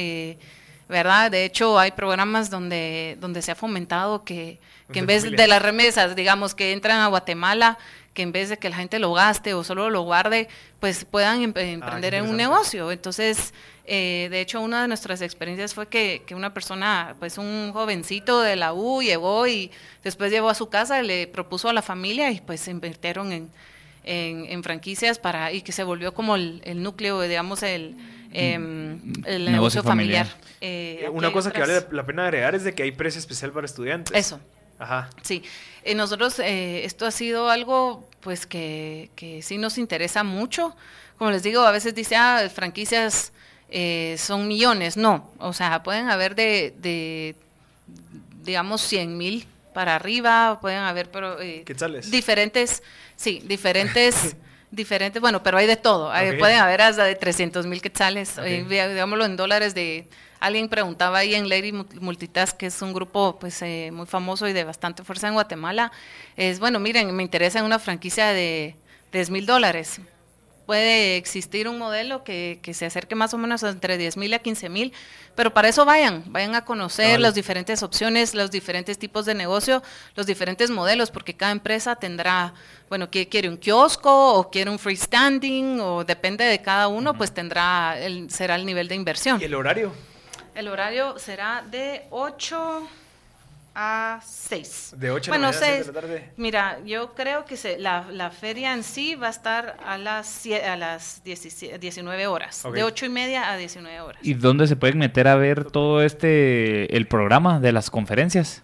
Speaker 3: ¿verdad? De hecho, hay programas donde, donde se ha fomentado que, que en vez de las remesas, digamos, que entran a Guatemala, que en vez de que la gente lo gaste o solo lo guarde, pues puedan ah, emprender en un negocio. Entonces, eh, de hecho, una de nuestras experiencias fue que, que, una persona, pues un jovencito de la U llegó y después llevó a su casa, le propuso a la familia y pues se invirtieron en, en, franquicias para y que se volvió como el, el núcleo, digamos, el Em, el negocio, familiar.
Speaker 1: Eh, Una cosa que vale la pena agregar es de que hay precio especial para estudiantes.
Speaker 3: Eso. Ajá. Sí. Eh, nosotros, eh, esto ha sido algo pues que, que, sí nos interesa mucho. Como les digo, a veces dice, ah, franquicias son millones. No, o sea, pueden haber de, de digamos, 100 mil para arriba, pueden haber pero, diferentes, sí, diferentes diferentes, bueno, pero hay de todo. pueden haber hasta de 300 mil quetzales, eh, digámoslo en dólares de... Alguien preguntaba ahí en Lady Multitask, que es un grupo pues eh, muy famoso y de bastante fuerza en Guatemala. Es, bueno, miren, me interesa una franquicia de 10 mil dólares puede existir un modelo que, que, se acerque más o menos entre 10 mil a 15 mil, pero para eso vayan, vayan a conocer las diferentes opciones, los diferentes tipos de negocio, los diferentes modelos, porque cada empresa tendrá, bueno, que quiere un kiosco o quiere un freestanding o depende de cada uno, pues tendrá, el, será el nivel de inversión.
Speaker 1: ¿Y el horario?
Speaker 3: El horario será de 8 a 6.
Speaker 1: De 8
Speaker 3: bueno, de la tarde. Mira, yo creo que se, la, la, feria en sí va a estar a las, a las 19 horas. De 8 y media a 19 horas.
Speaker 2: ¿Y dónde se pueden meter a ver todo este, el programa de las conferencias?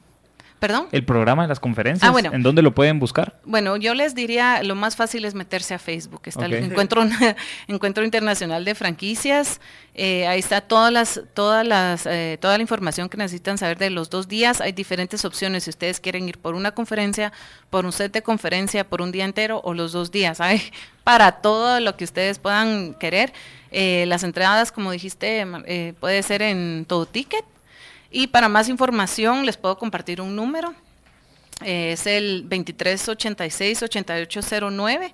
Speaker 3: ¿Perdón?
Speaker 2: El programa de las conferencias. Ah, bueno. ¿En dónde lo pueden buscar?
Speaker 3: Bueno, yo les diría, lo más fácil es meterse a Facebook. Está el encuentro, encuentro internacional de franquicias. Eh, ahí está todas las, todas las, eh, toda la información que necesitan saber de los dos días. Hay diferentes opciones si ustedes quieren ir por una conferencia, por un set de conferencia, por un día entero o los dos días. Hay para todo lo que ustedes puedan querer. Eh, las entradas, como dijiste, puede ser en todo ticket y para más información les puedo compartir un número. Es el 2386-8809.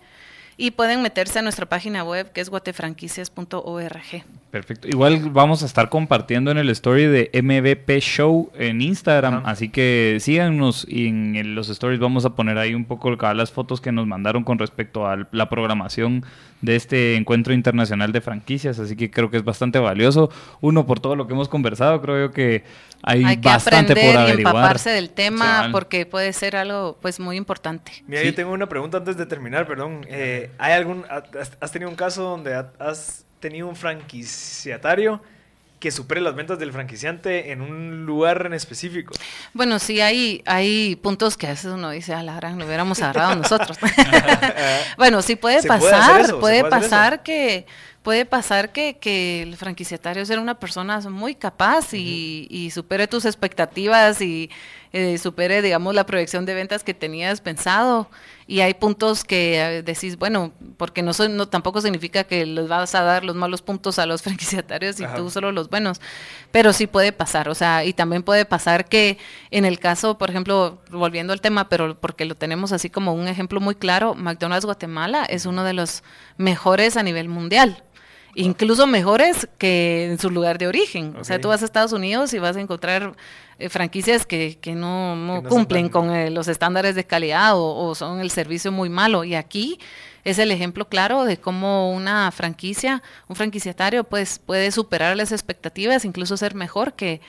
Speaker 3: y pueden meterse a nuestra página web que es guatefranquicias.org.
Speaker 2: Perfecto. Igual vamos a estar compartiendo en el story de MVP Show en Instagram, así que síganos y en los stories vamos a poner ahí un poco las fotos que nos mandaron con respecto a la programación de este encuentro internacional de franquicias, así que creo que es bastante valioso. Uno, por todo lo que hemos conversado, creo yo que hay,
Speaker 3: hay que
Speaker 2: bastante
Speaker 3: aprender
Speaker 2: por averiguar.
Speaker 3: y empaparse del tema porque puede ser algo pues muy importante.
Speaker 1: Mira, yo tengo una pregunta antes de terminar, perdón. Eh, ¿Hay algún, has tenido un caso donde has tenido un franquiciatario que supere las ventas del franquiciante en un lugar en específico.
Speaker 3: Bueno, sí, hay, hay puntos que a veces uno dice, a la gran, lo hubiéramos agarrado nosotros. bueno, sí puede pasar, puede, pasar que puede pasar que, que, el franquiciatario sea una persona muy capaz y, y supere tus expectativas y eh, supere, digamos, la proyección de ventas que tenías pensado. Y hay puntos que eh, decís, bueno, porque no, son, no tampoco significa que les vas a dar los malos puntos a los franquiciatarios y tú solo los buenos, pero sí puede pasar, o sea, y también puede pasar que en el caso, por ejemplo, volviendo al tema, pero porque lo tenemos así como un ejemplo muy claro, McDonald's Guatemala es uno de los mejores a nivel mundial incluso mejores que en su lugar de origen. O sea, tú vas a Estados Unidos y vas a encontrar eh, franquicias que, que no, no, cumplen con eh, los estándares de calidad o, son el servicio muy malo. Y aquí es el ejemplo claro de cómo una franquicia, un franquiciatario, pues puede superar las expectativas, incluso ser mejor que,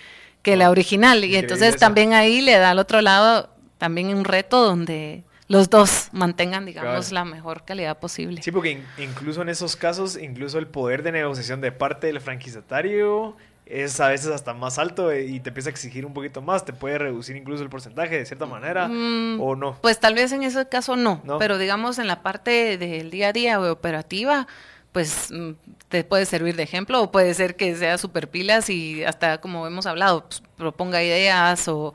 Speaker 3: que la original. Y entonces también ahí le da al otro lado también un reto donde los dos mantengan, digamos, la mejor calidad posible.
Speaker 1: Sí, porque incluso en esos casos, incluso el poder de negociación de parte del franquiciatario es a veces hasta más alto eh, y te empieza a exigir un poquito más, te puede reducir incluso el porcentaje de cierta manera mm, o no.
Speaker 3: Pues tal vez en ese caso no, pero digamos en la parte del día a día o operativa, pues mm, te puede servir de ejemplo o puede ser que sea super pilas y hasta como hemos hablado, pues, proponga ideas o,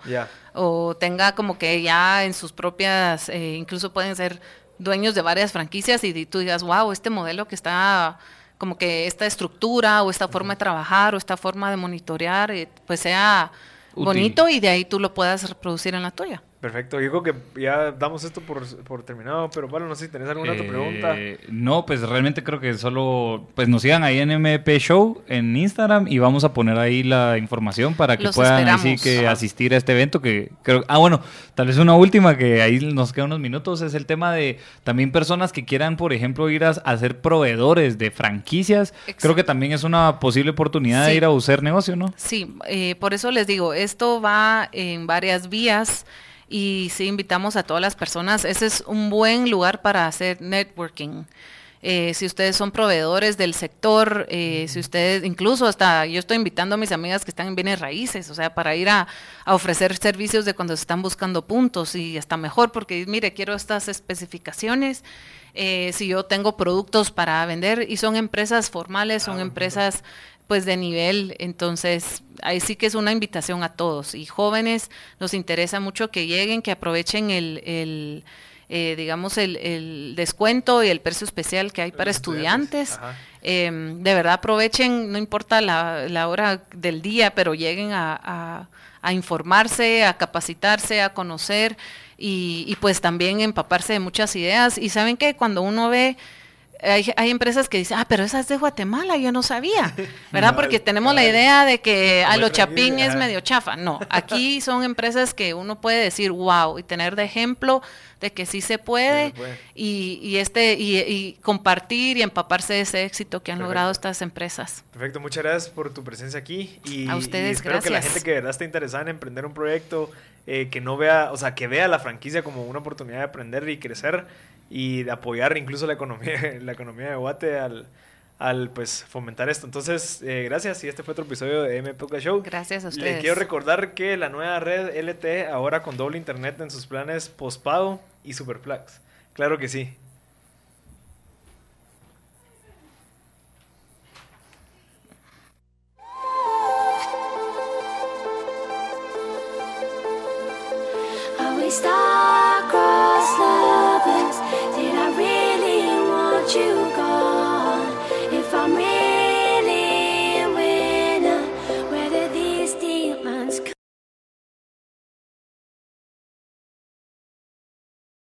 Speaker 3: o tenga como que ya en sus propias, eh, incluso pueden ser dueños de varias franquicias y tú digas, wow, este modelo que está como que esta estructura o esta forma de trabajar o esta forma de monitorear, eh, pues sea bonito y de ahí tú lo puedas reproducir en la tuya.
Speaker 1: Perfecto, yo creo que ya damos esto por, por terminado, pero bueno, no sé si tenés alguna otra pregunta.
Speaker 2: Eh, no, pues realmente creo que solo pues nos sigan ahí en MP Show en Instagram y vamos a poner ahí la información para que puedan así que asistir a este evento que creo Ah, bueno, tal vez una última que ahí nos quedan unos minutos es el tema de también personas que quieran, por ejemplo, ir a, ser proveedores de franquicias. Creo que también es una posible oportunidad de ir a usar negocio, ¿no?
Speaker 3: Sí, eh, por eso les digo, esto va en varias vías y sí invitamos a todas las personas. Ese es un buen lugar para hacer networking. Eh, si ustedes son proveedores del sector, eh, si ustedes, incluso hasta yo estoy invitando a mis amigas que están en bienes raíces, o sea, para ir a, ofrecer servicios de cuando se están buscando puntos y hasta mejor, porque mire, quiero estas especificaciones. Eh, si yo tengo productos para vender y son empresas formales, son ah, empresas pues de nivel. Entonces, ahí sí que es una invitación a todos. Y jóvenes, nos interesa mucho que lleguen, que aprovechen el, el eh, digamos, el, descuento y el precio especial que hay para estudiantes. Em, de verdad aprovechen, no importa la, la, hora del día, pero lleguen a, a, informarse, a capacitarse, a conocer y, y pues también empaparse de muchas ideas. Y saben que cuando uno ve hay, hay, empresas que dicen, ah, pero esa es de Guatemala, yo no sabía, ¿verdad? Porque tenemos la idea de que a lo chapín es medio chafa. No, aquí son empresas que uno puede decir, wow, y tener de ejemplo de que sí se puede, Y, y, este y, compartir y empaparse de ese éxito que han logrado estas empresas.
Speaker 1: Perfecto, muchas gracias por tu presencia aquí y,
Speaker 3: a ustedes
Speaker 1: espero que la gente que de verdad está interesada en emprender un proyecto eh, que no vea, o sea, que vea la franquicia como una oportunidad de aprender y crecer y de apoyar incluso la economía, la economía de Guate al, al pues fomentar esto. Entonces, eh, gracias y este fue otro episodio de MPK Show.
Speaker 3: Gracias a ustedes.
Speaker 1: Le quiero recordar que la nueva red LT ahora con doble internet en sus planes postpago y superflex. Claro que sí. stars